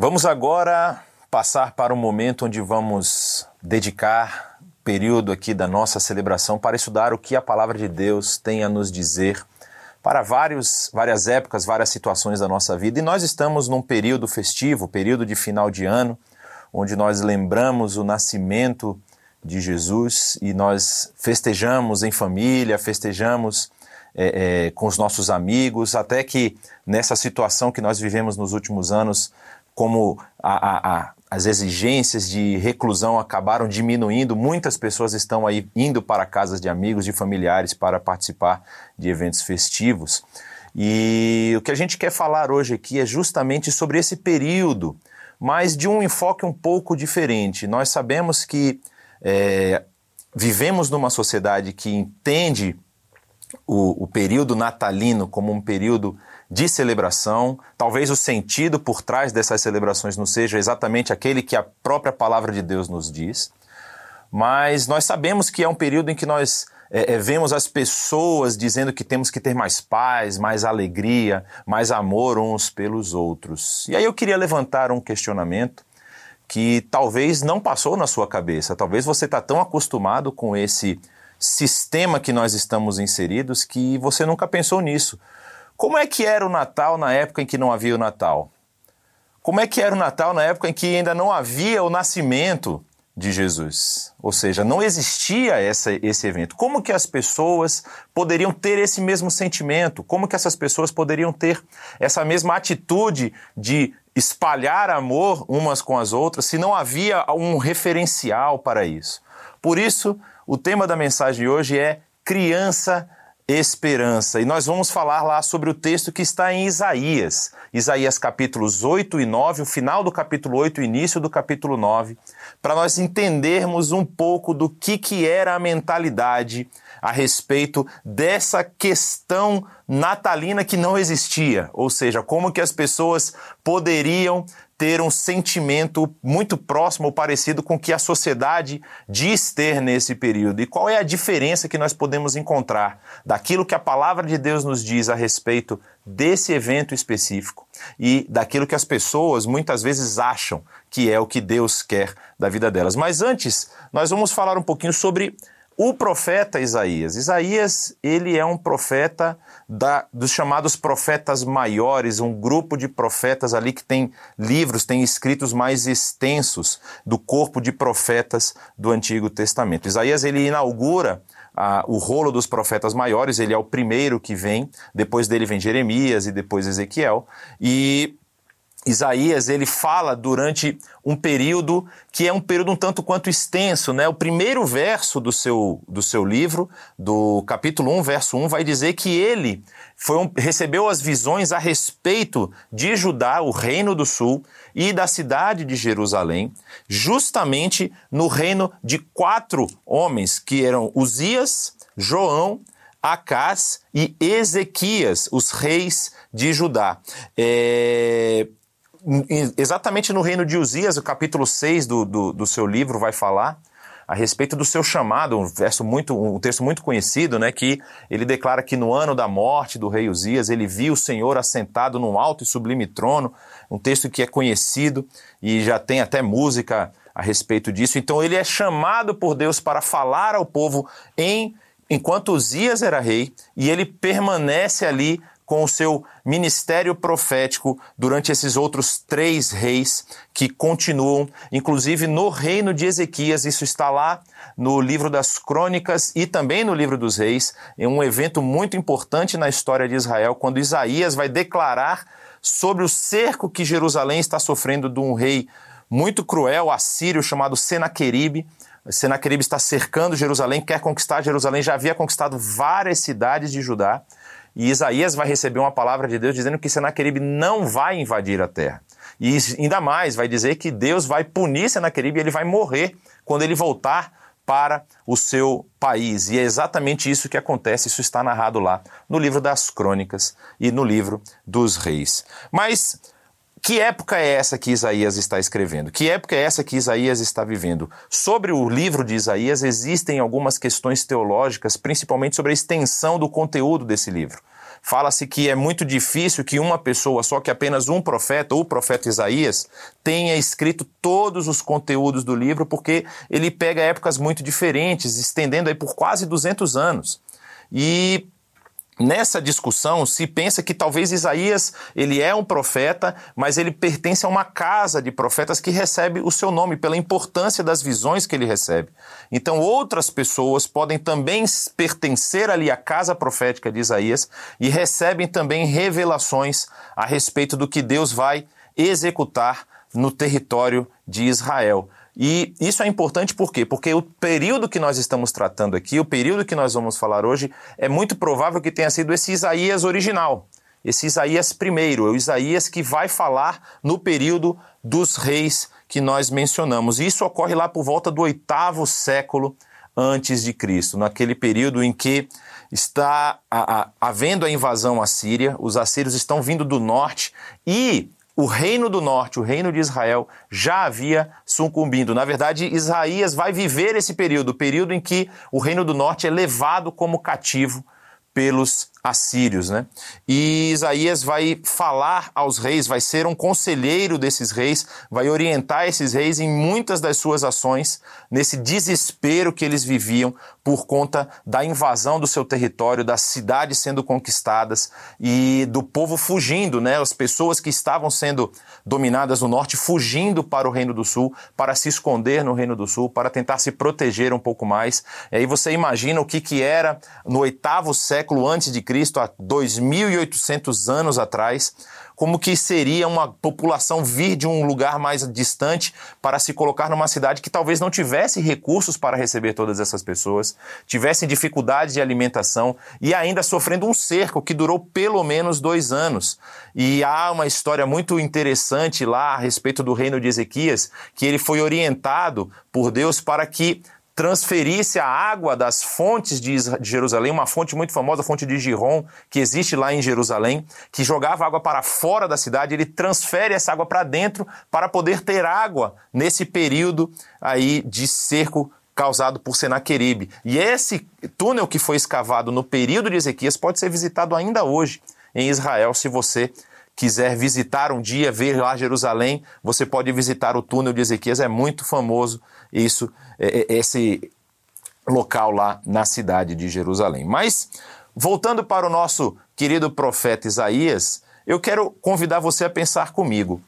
Vamos agora passar para um momento onde vamos dedicar período aqui da nossa celebração para estudar o que a palavra de Deus tem a nos dizer para vários, várias épocas, várias situações da nossa vida. E nós estamos num período festivo, período de final de ano, onde nós lembramos o nascimento de Jesus e nós festejamos em família, festejamos é, é, com os nossos amigos, até que nessa situação que nós vivemos nos últimos anos, como a, a, a, as exigências de reclusão acabaram diminuindo, muitas pessoas estão aí indo para casas de amigos, de familiares para participar de eventos festivos. E o que a gente quer falar hoje aqui é justamente sobre esse período, mas de um enfoque um pouco diferente. Nós sabemos que é, vivemos numa sociedade que entende o, o período natalino como um período de celebração. Talvez o sentido por trás dessas celebrações não seja exatamente aquele que a própria palavra de Deus nos diz, mas nós sabemos que é um período em que nós é, é, vemos as pessoas dizendo que temos que ter mais paz, mais alegria, mais amor uns pelos outros. E aí eu queria levantar um questionamento que talvez não passou na sua cabeça. Talvez você está tão acostumado com esse sistema que nós estamos inseridos que você nunca pensou nisso. Como é que era o Natal na época em que não havia o Natal? Como é que era o Natal na época em que ainda não havia o nascimento de Jesus? Ou seja, não existia essa, esse evento. Como que as pessoas poderiam ter esse mesmo sentimento? Como que essas pessoas poderiam ter essa mesma atitude de espalhar amor umas com as outras se não havia um referencial para isso? Por isso, o tema da mensagem de hoje é criança esperança. E nós vamos falar lá sobre o texto que está em Isaías. Isaías capítulos 8 e 9, o final do capítulo 8, o início do capítulo 9, para nós entendermos um pouco do que, que era a mentalidade a respeito dessa questão natalina que não existia, ou seja, como que as pessoas poderiam ter um sentimento muito próximo ou parecido com o que a sociedade diz ter nesse período. E qual é a diferença que nós podemos encontrar daquilo que a palavra de Deus nos diz a respeito desse evento específico e daquilo que as pessoas muitas vezes acham que é o que Deus quer da vida delas. Mas antes, nós vamos falar um pouquinho sobre o profeta Isaías. Isaías, ele é um profeta da, dos chamados profetas maiores, um grupo de profetas ali que tem livros, tem escritos mais extensos do corpo de profetas do Antigo Testamento. Isaías, ele inaugura ah, o rolo dos profetas maiores, ele é o primeiro que vem, depois dele vem Jeremias e depois Ezequiel, e Isaías ele fala durante um período que é um período um tanto quanto extenso, né? O primeiro verso do seu, do seu livro, do capítulo 1, verso 1, vai dizer que ele foi um, recebeu as visões a respeito de Judá, o reino do sul, e da cidade de Jerusalém, justamente no reino de quatro homens, que eram Uzias, João, Acás e Ezequias, os reis de Judá. É, exatamente no reino de Uzias, o capítulo 6 do, do, do, seu livro vai falar a respeito do seu chamado, um verso muito, um texto muito conhecido, né, que ele declara que no ano da morte do rei Uzias, ele viu o Senhor assentado num alto e sublime trono, um texto que é conhecido e já tem até música a respeito disso. Então ele é chamado por Deus para falar ao povo em enquanto Uzias era rei, e ele permanece ali com o seu ministério profético durante esses outros três reis que continuam, inclusive no reino de Ezequias. Isso está lá no livro das Crônicas e também no livro dos Reis. É um evento muito importante na história de Israel, quando Isaías vai declarar sobre o cerco que Jerusalém está sofrendo de um rei muito cruel, assírio, chamado Senaqueribe. Senaqueribe está cercando Jerusalém, quer conquistar Jerusalém, já havia conquistado várias cidades de Judá. E Isaías vai receber uma palavra de Deus dizendo que Senaqueribe não vai invadir a terra. E ainda mais, vai dizer que Deus vai punir Senaqueribe e ele vai morrer quando ele voltar para o seu país. E é exatamente isso que acontece, isso está narrado lá no livro das crônicas e no livro dos reis. Mas que época é essa que Isaías está escrevendo? Que época é essa que Isaías está vivendo? Sobre o livro de Isaías existem algumas questões teológicas, principalmente sobre a extensão do conteúdo desse livro. fala-se que é muito difícil que uma pessoa, só que apenas um profeta, o profeta Isaías, tenha escrito todos os conteúdos do livro, porque ele pega épocas muito diferentes, estendendo aí por quase 200 anos. E Nessa discussão se pensa que talvez Isaías ele é um profeta, mas ele pertence a uma casa de profetas que recebe o seu nome pela importância das visões que ele recebe. Então outras pessoas podem também pertencer ali à casa profética de Isaías e recebem também revelações a respeito do que Deus vai executar no território de Israel. E isso é importante por quê? Porque o período que nós estamos tratando aqui, o período que nós vamos falar hoje, é muito provável que tenha sido esse Isaías original, esse Isaías primeiro, o Isaías que vai falar no período dos reis que nós mencionamos. E isso ocorre lá por volta do oitavo século antes de Cristo, naquele período em que está havendo a invasão assíria, os assírios estão vindo do norte e o reino do norte, o reino de Israel, já havia sucumbido. Na verdade, Isaías vai viver esse período, o período em que o reino do norte é levado como cativo pelos assírios, né? E Isaías vai falar aos reis, vai ser um conselheiro desses reis, vai orientar esses reis em muitas das suas ações, nesse desespero que eles viviam por conta da invasão do seu território, das cidades sendo conquistadas e do povo fugindo, né? As pessoas que estavam sendo dominadas no norte fugindo para o Reino do Sul, para se esconder no Reino do Sul, para tentar se proteger um pouco mais. E aí você imagina o que que era no oitavo século antes de Cristo, há 2.800 anos atrás, como que seria uma população vir de um lugar mais distante para se colocar numa cidade que talvez não tivesse recursos para receber todas essas pessoas, tivesse dificuldade de alimentação e ainda sofrendo um cerco que durou pelo menos dois anos. E há uma história muito interessante lá a respeito do reino de Ezequias, que ele foi orientado por Deus para que transferisse a água das fontes de Jerusalém, uma fonte muito famosa, a fonte de Giron, que existe lá em Jerusalém, que jogava água para fora da cidade, ele transfere essa água para dentro para poder ter água nesse período aí de cerco causado por Senaqueribe. E esse túnel que foi escavado no período de Ezequias pode ser visitado ainda hoje em Israel, se você quiser visitar um dia, ver lá Jerusalém, você pode visitar o túnel de Ezequias, é muito famoso isso, é, é, esse local lá na cidade de Jerusalém. Mas, voltando para o nosso querido profeta Isaías, eu quero convidar você a pensar comigo.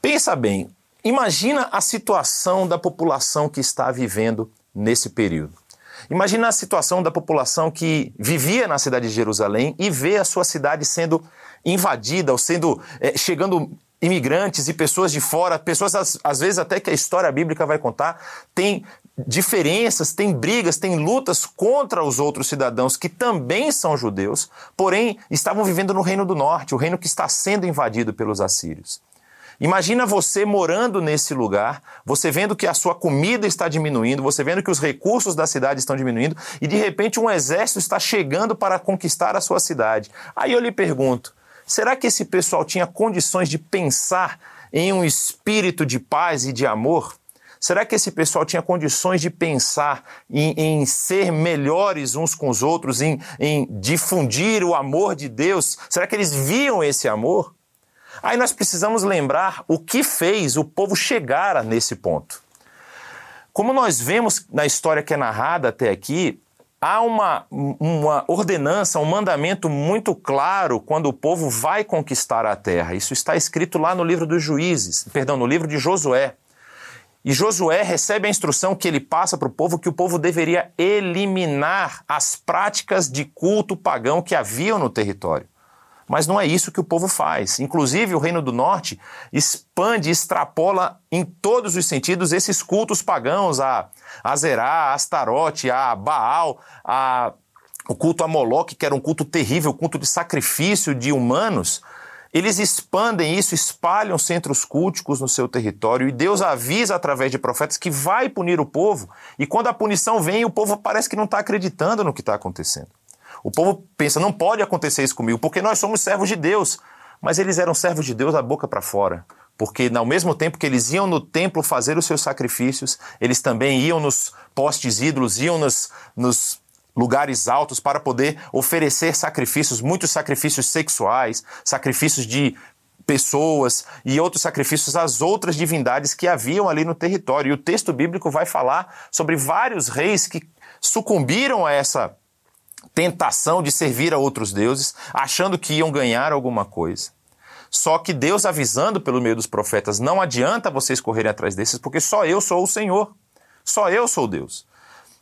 Pensa bem, imagina a situação da população que está vivendo nesse período. Imagina a situação da população que vivia na cidade de Jerusalém e vê a sua cidade sendo invadida ou sendo é, chegando imigrantes e pessoas de fora, pessoas às, às vezes até que a história bíblica vai contar, tem diferenças, tem brigas, tem lutas contra os outros cidadãos que também são judeus, porém estavam vivendo no reino do norte, o reino que está sendo invadido pelos assírios. Imagina você morando nesse lugar, você vendo que a sua comida está diminuindo, você vendo que os recursos da cidade estão diminuindo e de repente um exército está chegando para conquistar a sua cidade. Aí eu lhe pergunto: será que esse pessoal tinha condições de pensar em um espírito de paz e de amor? Será que esse pessoal tinha condições de pensar em, em ser melhores uns com os outros, em, em difundir o amor de Deus? Será que eles viam esse amor? Aí nós precisamos lembrar o que fez o povo chegar nesse ponto. Como nós vemos na história que é narrada até aqui, há uma, uma ordenança, um mandamento muito claro quando o povo vai conquistar a terra. Isso está escrito lá no livro dos Juízes, perdão, no livro de Josué. E Josué recebe a instrução que ele passa para o povo que o povo deveria eliminar as práticas de culto pagão que haviam no território. Mas não é isso que o povo faz. Inclusive, o Reino do Norte expande, extrapola em todos os sentidos esses cultos pagãos a Azerá, a Astarote, a Baal, a o culto a Moloque, que era um culto terrível, culto de sacrifício de humanos. Eles expandem isso, espalham centros culticos no seu território e Deus avisa através de profetas que vai punir o povo. E quando a punição vem, o povo parece que não está acreditando no que está acontecendo. O povo pensa, não pode acontecer isso comigo, porque nós somos servos de Deus. Mas eles eram servos de Deus da boca para fora. Porque ao mesmo tempo que eles iam no templo fazer os seus sacrifícios, eles também iam nos postes ídolos, iam nos, nos lugares altos para poder oferecer sacrifícios, muitos sacrifícios sexuais, sacrifícios de pessoas e outros sacrifícios às outras divindades que haviam ali no território. E o texto bíblico vai falar sobre vários reis que sucumbiram a essa tentação de servir a outros deuses, achando que iam ganhar alguma coisa. Só que Deus avisando pelo meio dos profetas, não adianta vocês correrem atrás desses, porque só eu sou o Senhor. Só eu sou Deus.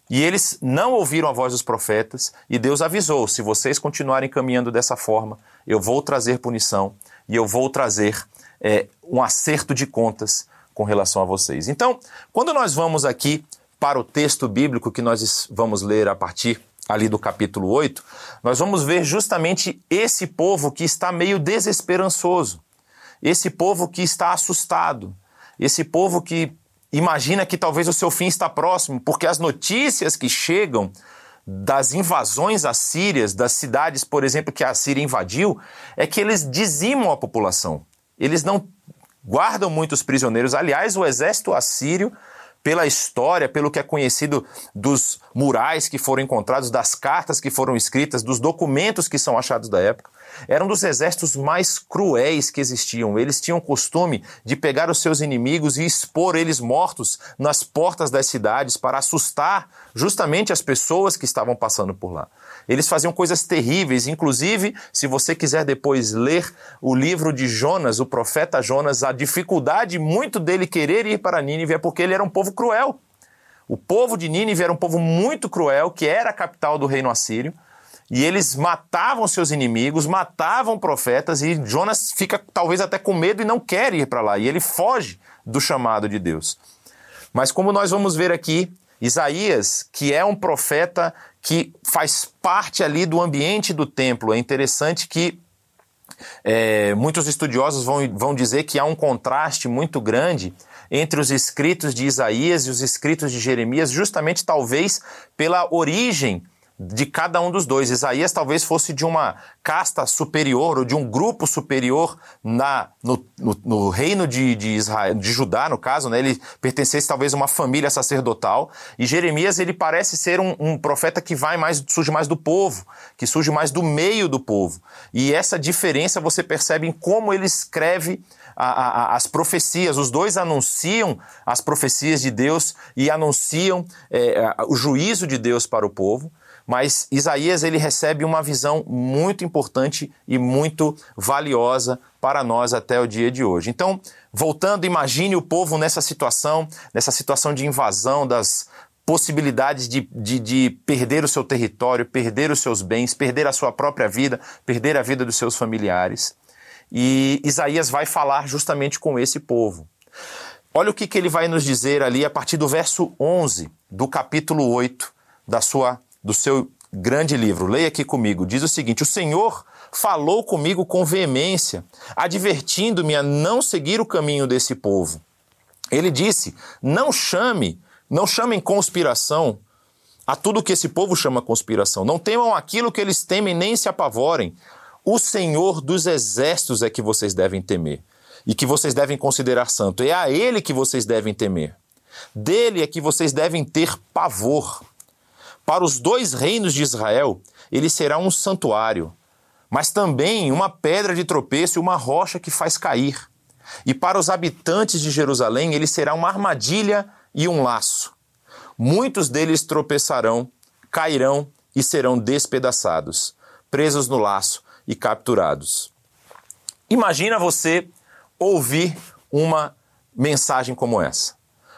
E eles não ouviram a voz dos profetas, e Deus avisou: se vocês continuarem caminhando dessa forma, eu vou trazer punição e eu vou trazer é, um acerto de contas com relação a vocês. Então, quando nós vamos aqui para o texto bíblico que nós vamos ler a partir ali do capítulo 8, nós vamos ver justamente esse povo que está meio desesperançoso, esse povo que está assustado, esse povo que imagina que talvez o seu fim está próximo, porque as notícias que chegam das invasões assírias, das cidades, por exemplo, que a Síria invadiu, é que eles dizimam a população. Eles não guardam muitos prisioneiros. Aliás, o exército assírio pela história, pelo que é conhecido dos murais que foram encontrados, das cartas que foram escritas, dos documentos que são achados da época. Era um dos exércitos mais cruéis que existiam. Eles tinham o costume de pegar os seus inimigos e expor eles mortos nas portas das cidades para assustar justamente as pessoas que estavam passando por lá. Eles faziam coisas terríveis, inclusive, se você quiser depois ler o livro de Jonas, o profeta Jonas, a dificuldade muito dele querer ir para Nínive é porque ele era um povo cruel. O povo de Nínive era um povo muito cruel, que era a capital do reino assírio, e eles matavam seus inimigos, matavam profetas, e Jonas fica talvez até com medo e não quer ir para lá, e ele foge do chamado de Deus. Mas como nós vamos ver aqui, Isaías, que é um profeta que faz parte ali do ambiente do templo, é interessante que é, muitos estudiosos vão, vão dizer que há um contraste muito grande entre os escritos de Isaías e os escritos de Jeremias, justamente talvez pela origem de cada um dos dois. Isaías talvez fosse de uma casta superior ou de um grupo superior na, no, no, no reino de, de, Israel, de Judá, no caso, né? ele pertencesse talvez a uma família sacerdotal. E Jeremias ele parece ser um, um profeta que vai mais, surge mais do povo, que surge mais do meio do povo. E essa diferença você percebe em como ele escreve a, a, as profecias. Os dois anunciam as profecias de Deus e anunciam é, o juízo de Deus para o povo. Mas Isaías ele recebe uma visão muito importante e muito valiosa para nós até o dia de hoje. Então, voltando, imagine o povo nessa situação, nessa situação de invasão das possibilidades de, de, de, perder o seu território, perder os seus bens, perder a sua própria vida, perder a vida dos seus familiares. E Isaías vai falar justamente com esse povo. Olha o que, que ele vai nos dizer ali a partir do verso 11 do capítulo 8 da sua do seu grande livro. Leia aqui comigo. Diz o seguinte: O Senhor falou comigo com veemência, advertindo-me a não seguir o caminho desse povo. Ele disse: Não chame, não chamem conspiração a tudo que esse povo chama conspiração. Não temam aquilo que eles temem, nem se apavorem. O Senhor dos exércitos é que vocês devem temer e que vocês devem considerar santo. É a Ele que vocês devem temer. Dele é que vocês devem ter pavor. Para os dois reinos de Israel, ele será um santuário, mas também uma pedra de tropeço e uma rocha que faz cair. E para os habitantes de Jerusalém, ele será uma armadilha e um laço. Muitos deles tropeçarão, cairão e serão despedaçados, presos no laço e capturados. Imagina você ouvir uma mensagem como essa.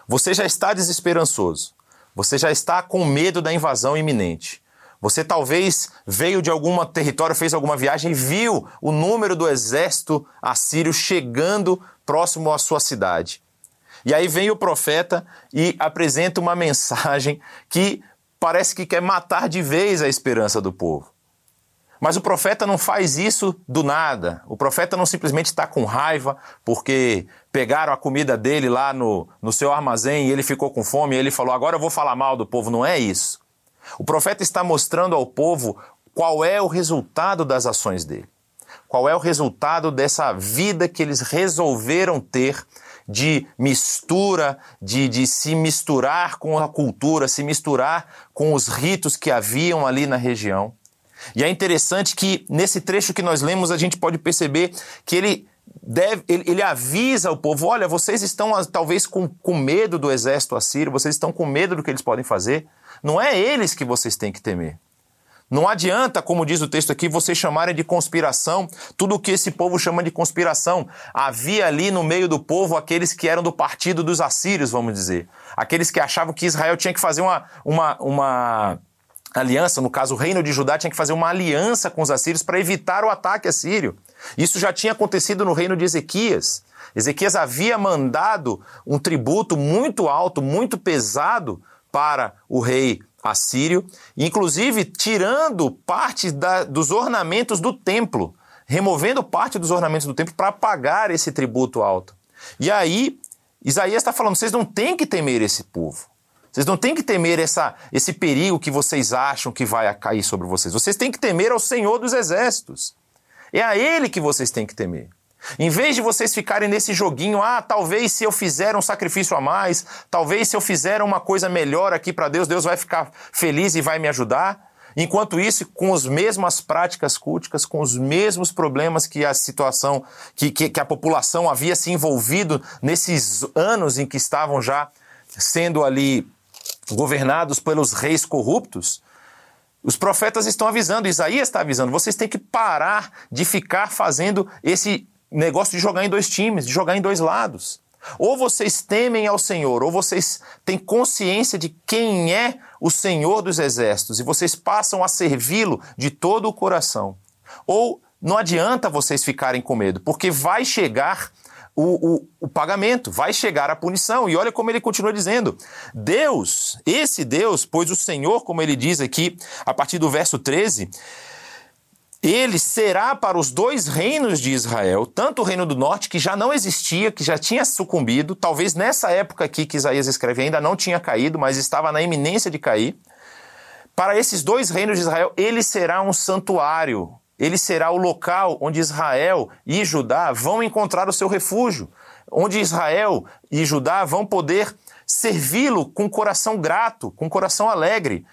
Você já está desesperançoso. Você já está com medo da invasão iminente. Você talvez veio de algum território, fez alguma viagem e viu o número do exército assírio chegando próximo à sua cidade. E aí vem o profeta e apresenta uma mensagem que parece que quer matar de vez a esperança do povo. Mas o profeta não faz isso do nada. O profeta não simplesmente está com raiva porque pegaram a comida dele lá no, no seu armazém e ele ficou com fome e ele falou: agora eu vou falar mal do povo. Não é isso. O profeta está mostrando ao povo qual é o resultado das ações dele. Qual é o resultado dessa vida que eles resolveram ter de mistura, de, de se misturar com a cultura, se misturar com os ritos que haviam ali na região. E é interessante que nesse trecho que nós lemos a gente pode perceber que ele deve, ele, ele, avisa o povo: olha, vocês estão talvez com, com medo do exército assírio, vocês estão com medo do que eles podem fazer. Não é eles que vocês têm que temer. Não adianta, como diz o texto aqui, vocês chamarem de conspiração tudo o que esse povo chama de conspiração. Havia ali no meio do povo aqueles que eram do partido dos assírios, vamos dizer. Aqueles que achavam que Israel tinha que fazer uma, uma, uma aliança, no caso o reino de Judá tinha que fazer uma aliança com os assírios para evitar o ataque assírio. Isso já tinha acontecido no reino de Ezequias. Ezequias havia mandado um tributo muito alto, muito pesado para o rei assírio, inclusive tirando parte da, dos ornamentos do templo, removendo parte dos ornamentos do templo para pagar esse tributo alto. E aí, Isaías está falando: vocês não têm que temer esse povo. Vocês não têm que temer essa, esse perigo que vocês acham que vai cair sobre vocês. Vocês têm que temer ao Senhor dos Exércitos. É a Ele que vocês têm que temer. Em vez de vocês ficarem nesse joguinho, ah, talvez se eu fizer um sacrifício a mais, talvez se eu fizer uma coisa melhor aqui para Deus, Deus vai ficar feliz e vai me ajudar. Enquanto isso, com as mesmas práticas culticas, com os mesmos problemas que a situação, que, que, que a população havia se envolvido nesses anos em que estavam já sendo ali governados pelos reis corruptos, os profetas estão avisando, Isaías está avisando, vocês têm que parar de ficar fazendo esse negócio de jogar em dois times, de jogar em dois lados. Ou vocês temem ao Senhor, ou vocês têm consciência de quem é o Senhor dos exércitos e vocês passam a servi-lo de todo o coração. Ou não adianta vocês ficarem com medo, porque vai chegar o, o, o, pagamento, vai chegar a punição. E olha como ele continua dizendo: Deus, esse Deus, pois o Senhor, como ele diz aqui, a partir do verso 13, ele será para os dois reinos de Israel, tanto o reino do norte, que já não existia, que já tinha sucumbido, talvez nessa época aqui que Isaías escreve ainda não tinha caído, mas estava na iminência de cair. Para esses dois reinos de Israel, ele será um santuário, ele será o local onde Israel e Judá vão encontrar o seu refúgio, onde Israel e Judá vão poder servi-lo com coração grato, com coração alegre.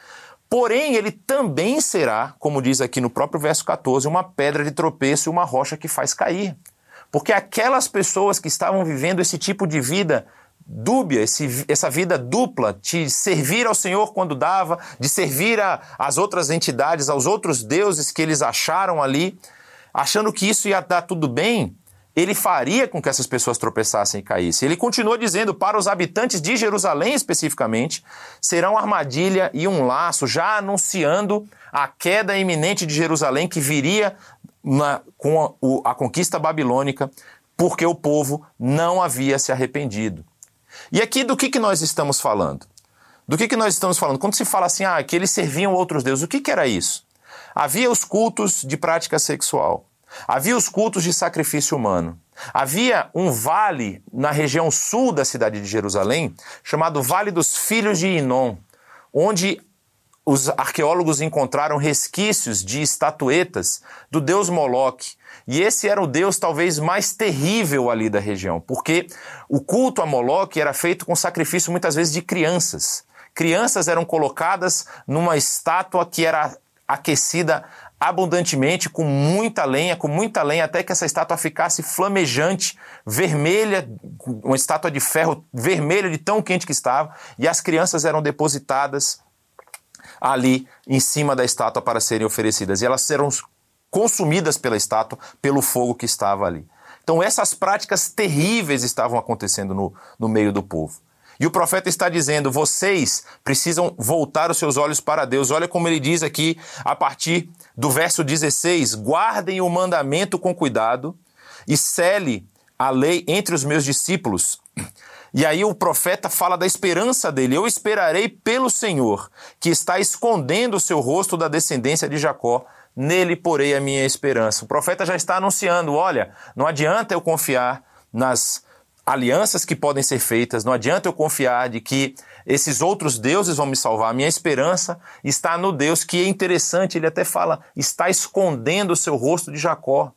Porém, ele também será, como diz aqui no próprio verso 14, uma pedra de tropeço e uma rocha que faz cair. Porque aquelas pessoas que estavam vivendo esse tipo de vida dúbia, esse, essa vida dupla, de servir ao Senhor quando dava, de servir às outras entidades, aos outros deuses que eles acharam ali, achando que isso ia dar tudo bem, ele faria com que essas pessoas tropeçassem e caíssem. Ele continua dizendo para os habitantes de Jerusalém especificamente, serão armadilha e um laço, já anunciando a queda iminente de Jerusalém que viria na, com a, a conquista babilônica, porque o povo não havia se arrependido. E aqui do que, que nós estamos falando? Do que, que nós estamos falando? Quando se fala assim, ah, que eles serviam outros deuses, o que, que era isso? Havia os cultos de prática sexual. Havia os cultos de sacrifício humano. Havia um vale na região sul da cidade de Jerusalém, chamado Vale dos Filhos de Inom, onde os arqueólogos encontraram resquícios de estatuetas do deus Moloque. E esse era o deus talvez mais terrível ali da região, porque o culto a Moloque era feito com sacrifício muitas vezes de crianças. Crianças eram colocadas numa estátua que era aquecida abundantemente, com muita lenha, com muita lenha, até que essa estátua ficasse flamejante, vermelha, uma estátua de ferro vermelha de tão quente que estava, e as crianças eram depositadas ali em cima da estátua para serem oferecidas, e elas serão consumidas pela estátua pelo fogo que estava ali. Então essas práticas terríveis estavam acontecendo no, no meio do povo. E o profeta está dizendo: vocês precisam voltar os seus olhos para Deus. Olha como ele diz aqui a partir do verso 16: guardem o mandamento com cuidado e cele a lei entre os meus discípulos. E aí o profeta fala da esperança dele. Eu esperarei pelo Senhor, que está escondendo o seu rosto da descendência de Jacó. Nele porei a minha esperança. O profeta já está anunciando: olha, não adianta eu confiar nas alianças que podem ser feitas, não adianta eu confiar de que esses outros deuses vão me salvar. A minha esperança está no Deus que é interessante, ele até fala, está escondendo o seu rosto de Jacó.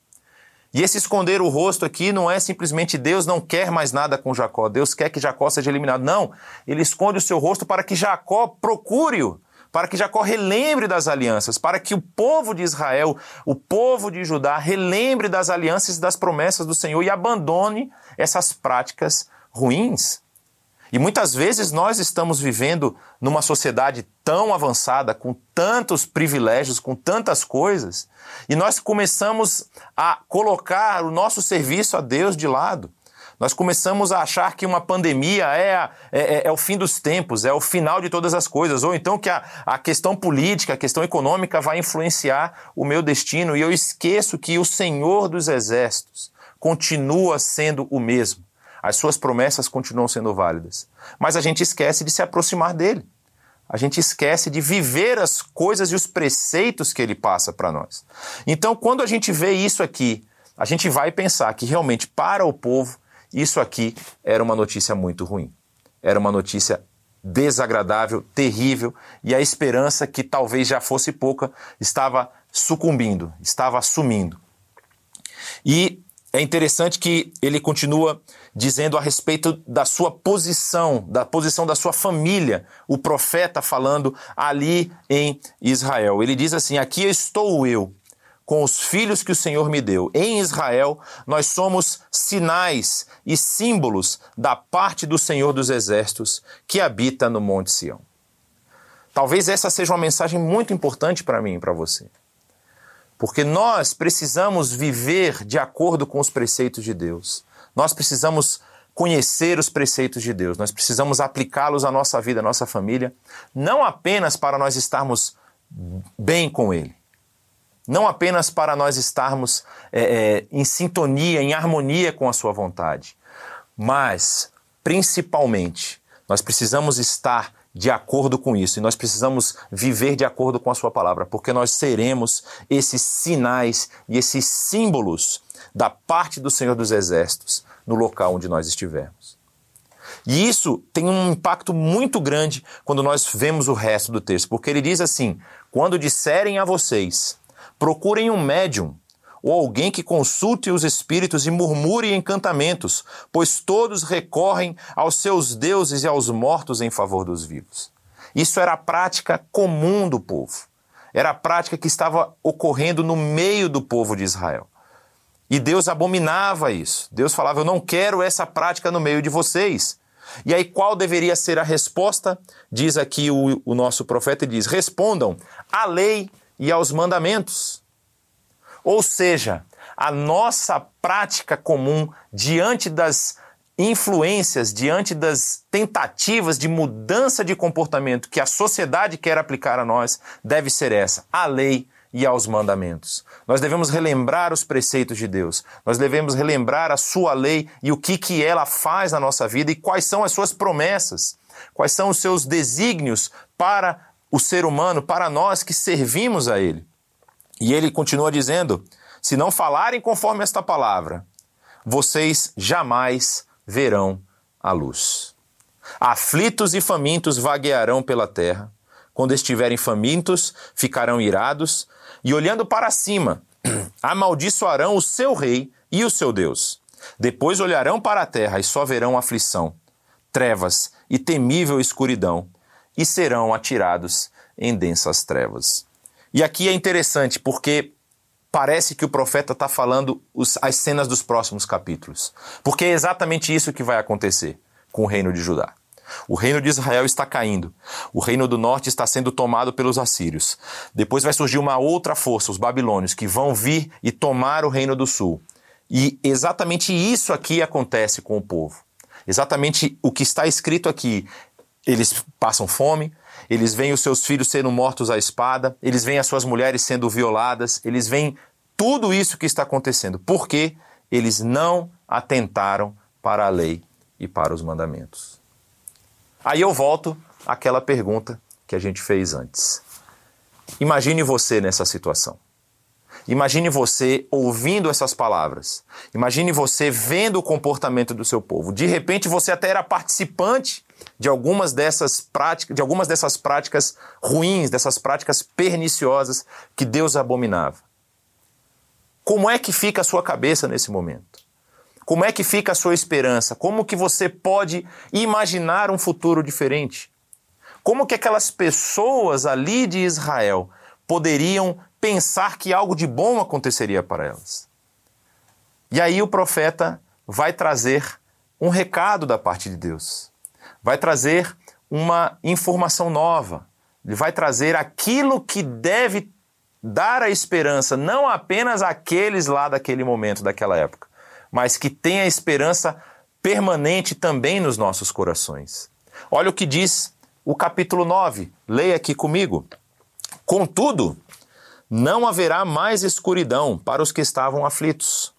E esse esconder o rosto aqui não é simplesmente Deus não quer mais nada com Jacó, Deus quer que Jacó seja eliminado. Não, ele esconde o seu rosto para que Jacó procure-o, para que Jacó relembre das alianças, para que o povo de Israel, o povo de Judá, relembre das alianças e das promessas do Senhor e abandone essas práticas ruins. E muitas vezes nós estamos vivendo numa sociedade tão avançada, com tantos privilégios, com tantas coisas, e nós começamos a colocar o nosso serviço a Deus de lado. Nós começamos a achar que uma pandemia é, a, é, é, é, o fim dos tempos, é o final de todas as coisas, ou então que a, a questão política, a questão econômica vai influenciar o meu destino, e eu esqueço que o Senhor dos Exércitos continua sendo o mesmo. As suas promessas continuam sendo válidas. Mas a gente esquece de se aproximar dele. A gente esquece de viver as coisas e os preceitos que ele passa para nós. Então, quando a gente vê isso aqui, a gente vai pensar que realmente para o povo isso aqui era uma notícia muito ruim. Era uma notícia desagradável, terrível, e a esperança, que talvez já fosse pouca, estava sucumbindo, estava sumindo. E é interessante que ele continua dizendo a respeito da sua posição, da posição da sua família, o profeta falando ali em Israel. Ele diz assim: Aqui estou eu, com os filhos que o Senhor me deu. Em Israel, nós somos sinais e símbolos da parte do Senhor dos Exércitos que habita no Monte Sião. Talvez essa seja uma mensagem muito importante para mim e para você. Porque nós precisamos viver de acordo com os preceitos de Deus. Nós precisamos conhecer os preceitos de Deus. Nós precisamos aplicá-los à nossa vida, à nossa família, não apenas para nós estarmos bem com Ele, não apenas para nós estarmos é, é, em sintonia, em harmonia com a Sua vontade, mas principalmente nós precisamos estar de acordo com isso. E nós precisamos viver de acordo com a Sua palavra, porque nós seremos esses sinais e esses símbolos da parte do Senhor dos Exércitos no local onde nós estivermos. E isso tem um impacto muito grande quando nós vemos o resto do texto, porque ele diz assim: quando disserem a vocês, procurem um médium ou alguém que consulte os espíritos e murmure encantamentos, pois todos recorrem aos seus deuses e aos mortos em favor dos vivos. Isso era a prática comum do povo. Era a prática que estava ocorrendo no meio do povo de Israel. E Deus abominava isso. Deus falava: Eu não quero essa prática no meio de vocês. E aí, qual deveria ser a resposta? Diz aqui o, o nosso profeta: diz, respondam à lei e aos mandamentos. Ou seja, a nossa prática comum diante das influências, diante das tentativas de mudança de comportamento que a sociedade quer aplicar a nós, deve ser essa: a lei e aos mandamentos. Nós devemos relembrar os preceitos de Deus. Nós devemos relembrar a sua lei e o que que ela faz na nossa vida e quais são as suas promessas. Quais são os seus desígnios para o ser humano, para nós que servimos a ele. E ele continua dizendo: se não falarem conforme esta palavra, vocês jamais verão a luz. Aflitos e famintos vaguearão pela terra. Quando estiverem famintos, ficarão irados e, olhando para cima, amaldiçoarão o seu rei e o seu Deus. Depois olharão para a terra e só verão aflição, trevas e temível escuridão, e serão atirados em densas trevas. E aqui é interessante porque parece que o profeta está falando os, as cenas dos próximos capítulos. Porque é exatamente isso que vai acontecer com o reino de Judá. O reino de Israel está caindo. O reino do norte está sendo tomado pelos assírios. Depois vai surgir uma outra força, os babilônios, que vão vir e tomar o reino do sul. E exatamente isso aqui acontece com o povo. Exatamente o que está escrito aqui. Eles passam fome, eles veem os seus filhos sendo mortos à espada, eles veem as suas mulheres sendo violadas, eles veem tudo isso que está acontecendo. Porque eles não atentaram para a lei e para os mandamentos. Aí eu volto àquela pergunta que a gente fez antes. Imagine você nessa situação. Imagine você ouvindo essas palavras. Imagine você vendo o comportamento do seu povo. De repente você até era participante de algumas dessas práticas, de algumas dessas práticas ruins, dessas práticas perniciosas que Deus abominava. como é que fica a sua cabeça nesse momento? Como é que fica a sua esperança? Como que você pode imaginar um futuro diferente? Como que aquelas pessoas ali de Israel poderiam pensar que algo de bom aconteceria para elas? E aí o profeta vai trazer um recado da parte de Deus. Vai trazer uma informação nova. Ele vai trazer aquilo que deve dar a esperança não apenas àqueles lá daquele momento, daquela época, mas que tenha esperança permanente também nos nossos corações. Olha o que diz o capítulo 9, leia aqui comigo. Contudo, não haverá mais escuridão para os que estavam aflitos.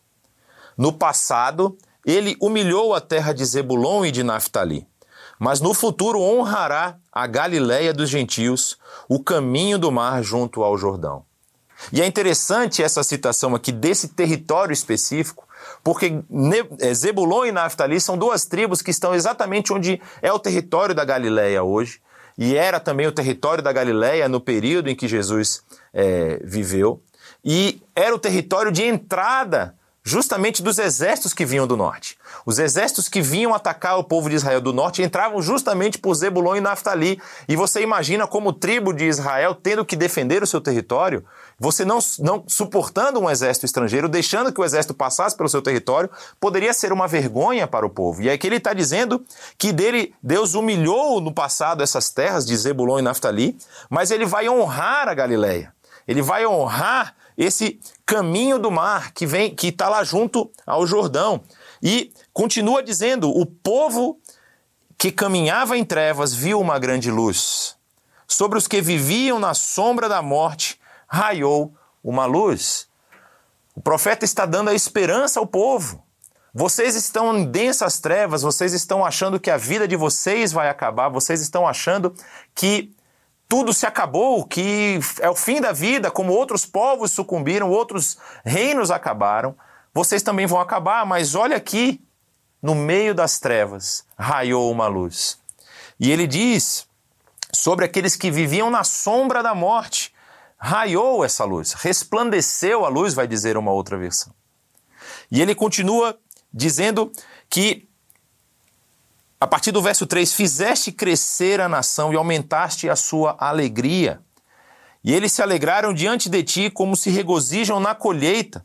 No passado, ele humilhou a terra de Zebulon e de Naphtali, mas no futuro honrará a Galiléia dos gentios, o caminho do mar junto ao Jordão. E é interessante essa citação aqui desse território específico, porque é, Zebulon e Naphtali são duas tribos que estão exatamente onde é o território da Galileia hoje, e era também o território da Galileia no período em que Jesus é, viveu, e era o território de entrada justamente dos exércitos que vinham do norte. Os exércitos que vinham atacar o povo de Israel do norte entravam justamente por Zebulon e Naphtali. E você imagina como tribo de Israel tendo que defender o seu território, você não, não suportando um exército estrangeiro, deixando que o exército passasse pelo seu território, poderia ser uma vergonha para o povo. E aqui ele está dizendo que dele Deus humilhou no passado essas terras de Zebulon e Naphtali, mas ele vai honrar a Galileia. Ele vai honrar esse caminho do mar que vem, que está lá junto ao Jordão. E continua dizendo: o povo que caminhava em trevas viu uma grande luz. Sobre os que viviam na sombra da morte raiou uma luz. O profeta está dando a esperança ao povo. Vocês estão em densas trevas, vocês estão achando que a vida de vocês vai acabar, vocês estão achando que tudo se acabou, que é o fim da vida, como outros povos sucumbiram, outros reinos acabaram, vocês também vão acabar, mas olha aqui, no meio das trevas, raiou uma luz. E ele diz sobre aqueles que viviam na sombra da morte, raiou essa luz, resplandeceu a luz, vai dizer uma outra versão. E ele continua dizendo que a partir do verso 3, fizeste crescer a nação e aumentaste a sua alegria. E eles se alegraram diante de ti como se regozijam na colheita,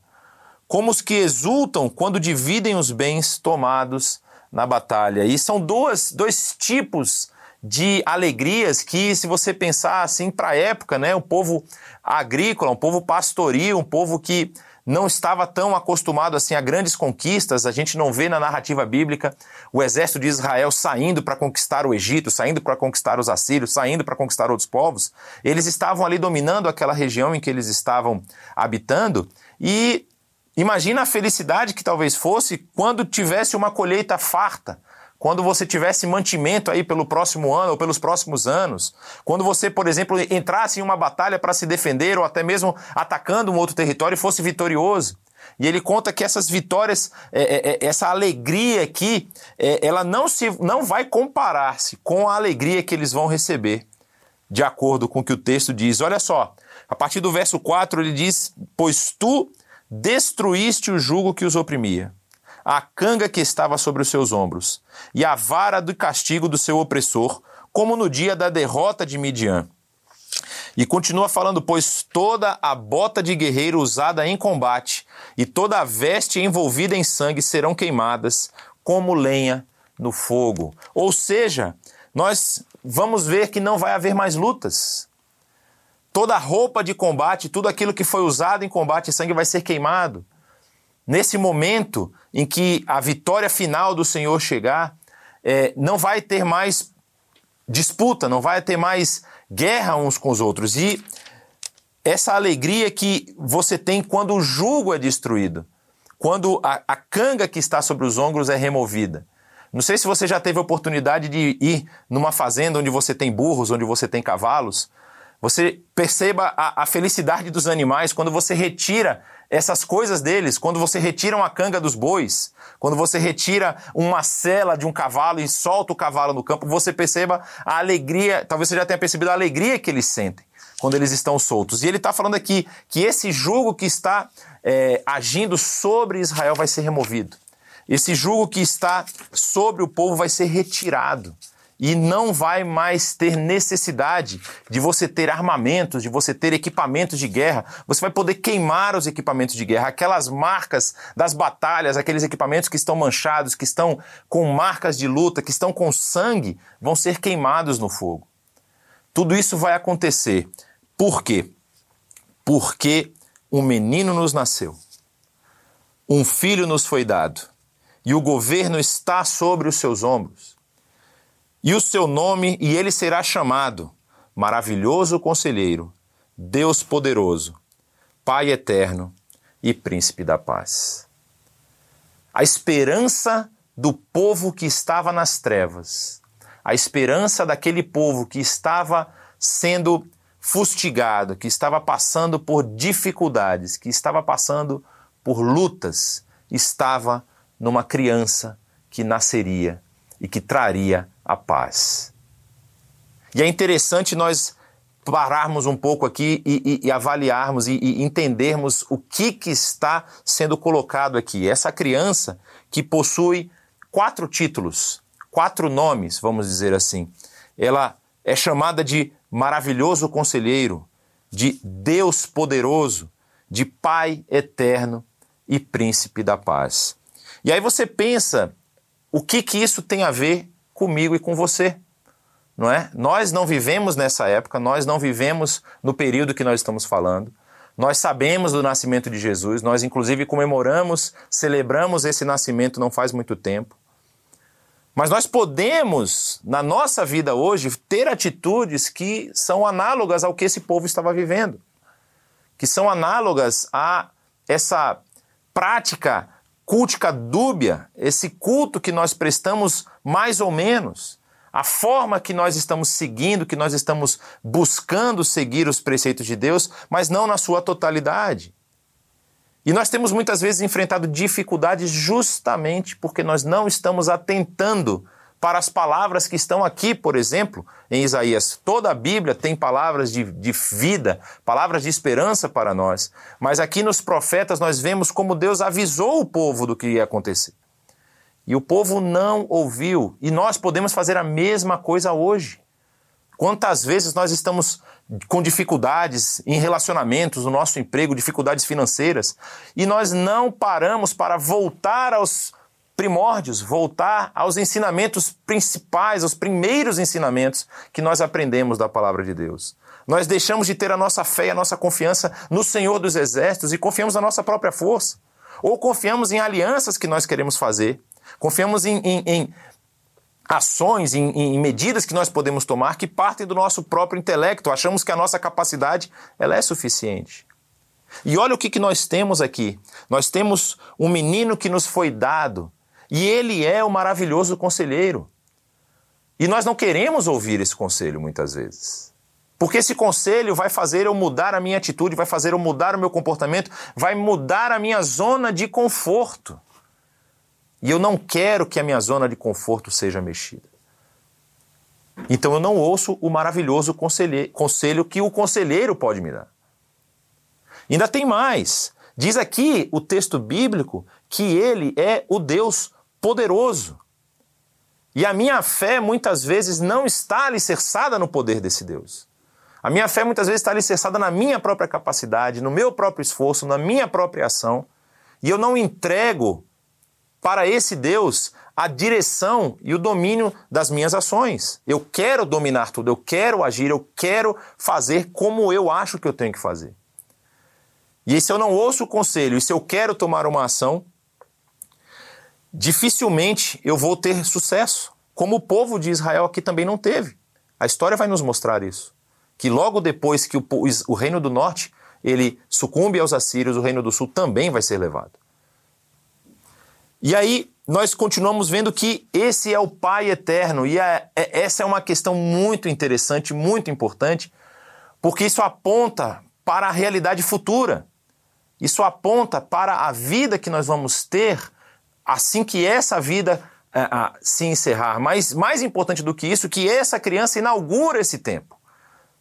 como os que exultam quando dividem os bens tomados na batalha. E são duas, dois tipos de alegrias que, se você pensar assim para a época, né, um povo agrícola, um povo pastoril, um povo que não estava tão acostumado assim a grandes conquistas. A gente não vê na narrativa bíblica o exército de Israel saindo para conquistar o Egito, saindo para conquistar os assírios, saindo para conquistar outros povos. Eles estavam ali dominando aquela região em que eles estavam habitando e imagina a felicidade que talvez fosse quando tivesse uma colheita farta quando você tivesse mantimento aí pelo próximo ano ou pelos próximos anos, quando você, por exemplo, entrasse em uma batalha para se defender ou até mesmo atacando um outro território e fosse vitorioso. E ele conta que essas vitórias, é, é, é essa alegria aqui, é, ela não, se, não vai comparar-se com a alegria que eles vão receber, de acordo com o que o texto diz. Olha só, a partir do verso 4 ele diz: Pois tu destruíste o jugo que os oprimia a canga que estava sobre os seus ombros, e a vara do castigo do seu opressor, como no dia da derrota de Midian. E continua falando: Pois toda a bota de guerreiro usada em combate e toda a veste envolvida em sangue serão queimadas, como lenha no fogo. Ou seja, nós vamos ver que não vai haver mais lutas. Toda a roupa de combate, tudo aquilo que foi usado em combate sangue vai ser queimado. Nesse momento em que a vitória final do Senhor chegar, é, não vai ter mais disputa, não vai ter mais guerra uns com os outros. E essa alegria que você tem quando o jugo é destruído, quando a, a canga que está sobre os ombros é removida. Não sei se você já teve a oportunidade de ir numa fazenda onde você tem burros, onde você tem cavalos. Você perceba a, a felicidade dos animais quando você retira essas coisas deles, quando você retira uma canga dos bois, quando você retira uma cela de um cavalo e solta o cavalo no campo, você perceba a alegria, talvez você já tenha percebido a alegria que eles sentem quando eles estão soltos. E ele está falando aqui que esse jugo que está é, agindo sobre Israel vai ser removido. Esse jugo que está sobre o povo vai ser retirado e não vai mais ter necessidade de você ter armamentos, de você ter equipamentos de guerra. Você vai poder queimar os equipamentos de guerra, aquelas marcas das batalhas, aqueles equipamentos que estão manchados, que estão com marcas de luta, que estão com sangue, vão ser queimados no fogo. Tudo isso vai acontecer. Por quê? Porque um menino nos nasceu, um filho nos foi dado, e o governo está sobre os seus ombros e o seu nome, e ele será chamado Maravilhoso Conselheiro, Deus Poderoso, Pai Eterno e Príncipe da Paz. A esperança do povo que estava nas trevas, a esperança daquele povo que estava sendo fustigado, que estava passando por dificuldades, que estava passando por lutas, estava numa criança que nasceria e que traria a paz. E é interessante nós pararmos um pouco aqui e, e, e avaliarmos e, e, entendermos o que, que está sendo colocado aqui. Essa criança que possui quatro títulos, quatro nomes, vamos dizer assim. Ela é chamada de maravilhoso conselheiro, de Deus poderoso, de Pai eterno e príncipe da paz. E aí você pensa o que que isso tem a ver comigo e com você. Não é? Nós não vivemos nessa época, nós não vivemos no período que nós estamos falando. Nós sabemos do nascimento de Jesus, nós inclusive comemoramos, celebramos esse nascimento não faz muito tempo. Mas nós podemos, na nossa vida hoje, ter atitudes que são análogas ao que esse povo estava vivendo, que são análogas a essa prática cultica dúbia, esse culto que nós prestamos mais ou menos, a forma que nós estamos seguindo, que nós estamos buscando seguir os preceitos de Deus, mas não na sua totalidade. E nós temos muitas vezes enfrentado dificuldades justamente porque nós não estamos atentando para as palavras que estão aqui, por exemplo, em Isaías. Toda a Bíblia tem palavras de, de vida, palavras de esperança para nós. Mas aqui nos profetas nós vemos como Deus avisou o povo do que ia acontecer. E o povo não ouviu. E nós podemos fazer a mesma coisa hoje. Quantas vezes nós estamos com dificuldades em relacionamentos, no nosso emprego, dificuldades financeiras, e nós não paramos para voltar aos primórdios, voltar aos ensinamentos principais, aos primeiros ensinamentos que nós aprendemos da palavra de Deus. Nós deixamos de ter a nossa fé e a nossa confiança no Senhor dos Exércitos e confiamos na nossa própria força. Ou confiamos em alianças que nós queremos fazer, confiamos em, em, em ações, em, em, medidas que nós podemos tomar que partem do nosso próprio intelecto. Achamos que a nossa capacidade ela é suficiente. E olha o que, que nós temos aqui. Nós temos um menino que nos foi dado, e ele é o maravilhoso conselheiro. E nós não queremos ouvir esse conselho muitas vezes. Porque esse conselho vai fazer eu mudar a minha atitude, vai fazer eu mudar o meu comportamento, vai mudar a minha zona de conforto. E eu não quero que a minha zona de conforto seja mexida. Então eu não ouço o maravilhoso conselho que o conselheiro pode me dar. Ainda tem mais. Diz aqui o texto bíblico que ele é o Deus poderoso. E a minha fé muitas vezes não está alicerçada no poder desse Deus. A minha fé muitas vezes está alicerçada na minha própria capacidade, no meu próprio esforço, na minha própria ação. E eu não entrego para esse Deus a direção e o domínio das minhas ações. Eu quero dominar tudo, eu quero agir, eu quero fazer como eu acho que eu tenho que fazer. E se eu não ouço o conselho e se eu quero tomar uma ação, dificilmente eu vou ter sucesso, como o povo de Israel aqui também não teve. A história vai nos mostrar isso. Que logo depois que o, o reino do norte ele sucumbe aos assírios, o reino do sul também vai ser levado. E aí nós continuamos vendo que esse é o Pai eterno, e é, é, essa é uma questão muito interessante, muito importante, porque isso aponta para a realidade futura. Isso aponta para a vida que nós vamos ter assim que essa vida é, se encerrar. Mas mais importante do que isso, que essa criança inaugura esse tempo.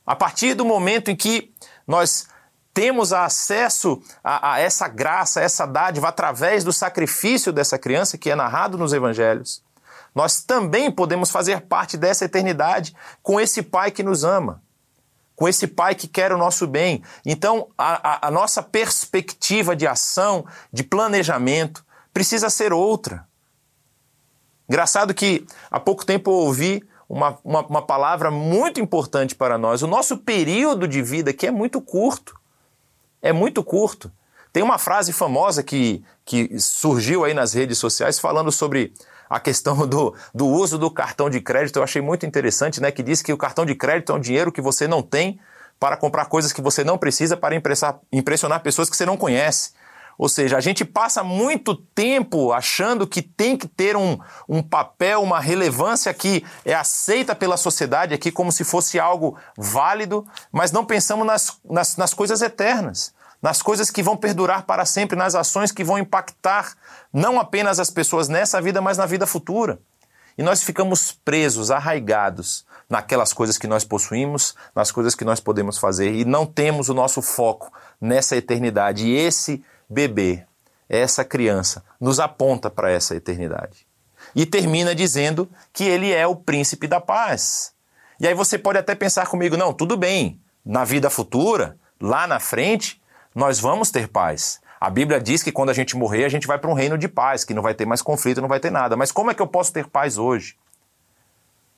A partir do momento em que nós temos acesso a, a, essa graça, a essa dádiva através do sacrifício dessa criança que é narrado nos evangelhos, nós também podemos fazer parte dessa eternidade com esse Pai que nos ama, com esse Pai que quer o nosso bem. Então, a, a nossa perspectiva de ação, de planejamento, precisa ser outra. Engraçado que há pouco tempo eu ouvi uma, uma, uma, palavra muito importante para nós. O nosso período de vida aqui é muito curto. É muito curto. Tem uma frase famosa que, que surgiu aí nas redes sociais falando sobre a questão do, do uso do cartão de crédito. Eu achei muito interessante, né? Que diz que o cartão de crédito é um dinheiro que você não tem para comprar coisas que você não precisa para impressionar pessoas que você não conhece. Ou seja, a gente passa muito tempo achando que tem que ter um, um papel, uma relevância que é aceita pela sociedade aqui como se fosse algo válido, mas não pensamos nas, nas, nas coisas eternas, nas coisas que vão perdurar para sempre, nas ações que vão impactar não apenas as pessoas nessa vida, mas na vida futura. E nós ficamos presos, arraigados naquelas coisas que nós possuímos, nas coisas que nós podemos fazer, e não temos o nosso foco nessa eternidade. E esse bebê, essa criança, nos aponta para essa eternidade. E termina dizendo que ele é o príncipe da paz. E aí você pode até pensar comigo: não, tudo bem, na vida futura, lá na frente, nós vamos ter paz. A Bíblia diz que quando a gente morrer, a gente vai para um reino de paz, que não vai ter mais conflito, não vai ter nada. Mas como é que eu posso ter paz hoje?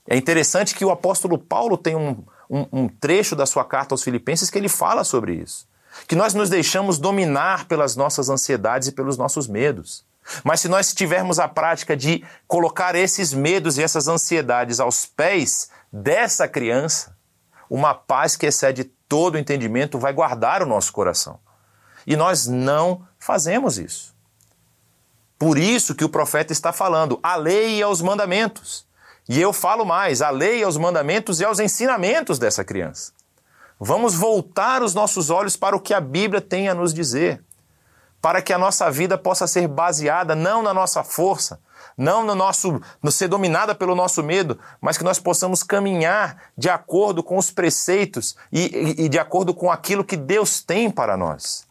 É interessante que o apóstolo Paulo tem um, um, um trecho da sua carta aos Filipenses que ele fala sobre isso que nós nos deixamos dominar pelas nossas ansiedades e pelos nossos medos. Mas se nós tivermos a prática de colocar esses medos e essas ansiedades aos pés dessa criança, uma paz que excede todo o entendimento vai guardar o nosso coração. E nós não fazemos isso. Por isso que o profeta está falando, a lei e aos mandamentos. E eu falo mais, a lei, aos mandamentos e aos ensinamentos dessa criança. Vamos voltar os nossos olhos para o que a Bíblia tem a nos dizer, para que a nossa vida possa ser baseada não na nossa força, não no nosso no ser dominada pelo nosso medo, mas que nós possamos caminhar de acordo com os preceitos e, e, e de acordo com aquilo que Deus tem para nós.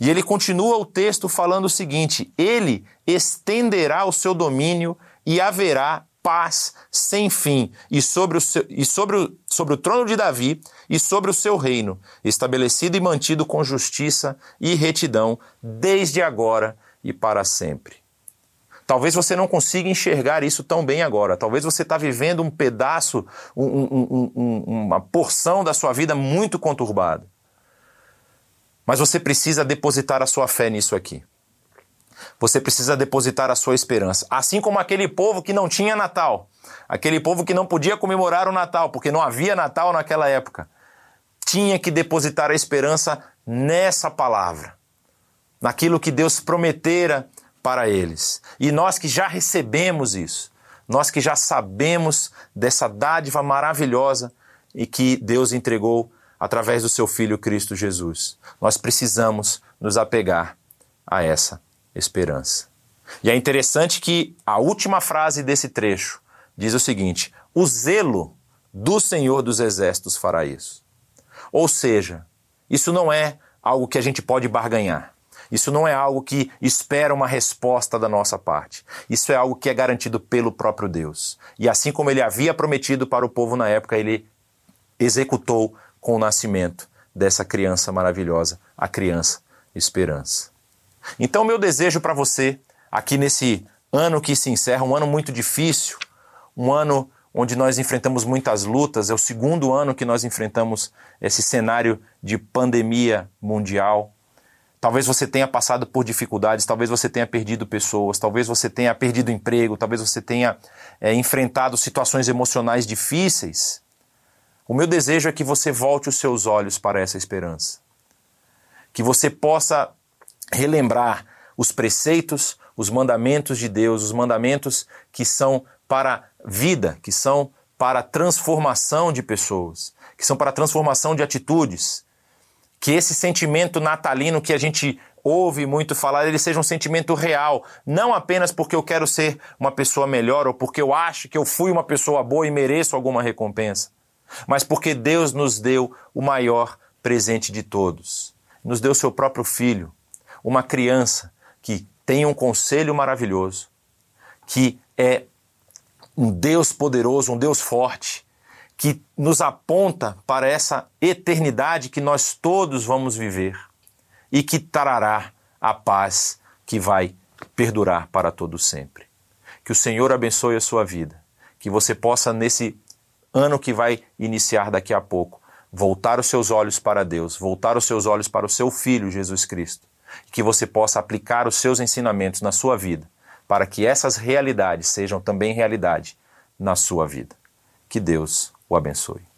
E ele continua o texto falando o seguinte: Ele estenderá o seu domínio e haverá paz sem fim e sobre o, seu, e sobre o, sobre o trono de Davi e sobre o seu reino, estabelecido e mantido com justiça e retidão, desde agora e para sempre. Talvez você não consiga enxergar isso tão bem agora. Talvez você está vivendo um pedaço, um, um, um, uma porção da sua vida muito conturbada. Mas você precisa depositar a sua fé nisso aqui. Você precisa depositar a sua esperança. Assim como aquele povo que não tinha Natal, aquele povo que não podia comemorar o Natal, porque não havia Natal naquela época, tinha que depositar a esperança nessa palavra, naquilo que Deus prometera para eles. E nós que já recebemos isso, nós que já sabemos dessa dádiva maravilhosa e que Deus entregou através do seu Filho Cristo Jesus, nós precisamos nos apegar a essa esperança. E é interessante que a última frase desse trecho diz o seguinte: o zelo do Senhor dos Exércitos fará isso. Ou seja, isso não é algo que a gente pode barganhar. Isso não é algo que espera uma resposta da nossa parte. Isso é algo que é garantido pelo próprio Deus. E assim como ele havia prometido para o povo na época, ele executou com o nascimento dessa criança maravilhosa, a criança esperança. Então, meu desejo para você, aqui nesse ano que se encerra, um ano muito difícil, um ano onde nós enfrentamos muitas lutas, é o segundo ano que nós enfrentamos esse cenário de pandemia mundial. Talvez você tenha passado por dificuldades, talvez você tenha perdido pessoas, talvez você tenha perdido emprego, talvez você tenha é, enfrentado situações emocionais difíceis. O meu desejo é que você volte os seus olhos para essa esperança. Que você possa relembrar os preceitos, os mandamentos de Deus, os mandamentos que são para vida, que são para transformação de pessoas, que são para transformação de atitudes. Que esse sentimento natalino que a gente ouve muito falar, ele seja um sentimento real, não apenas porque eu quero ser uma pessoa melhor ou porque eu acho que eu fui uma pessoa boa e mereço alguma recompensa, mas porque Deus nos deu o maior presente de todos. Nos deu seu próprio filho, uma criança que tem um conselho maravilhoso, que é um Deus poderoso, um Deus forte, que nos aponta para essa eternidade que nós todos vamos viver e que trará a paz que vai perdurar para todo sempre. Que o Senhor abençoe a sua vida, que você possa nesse ano que vai iniciar daqui a pouco voltar os seus olhos para Deus, voltar os seus olhos para o seu filho Jesus Cristo, que você possa aplicar os seus ensinamentos na sua vida, para que essas realidades sejam também realidade na sua vida. Que Deus o abençoe.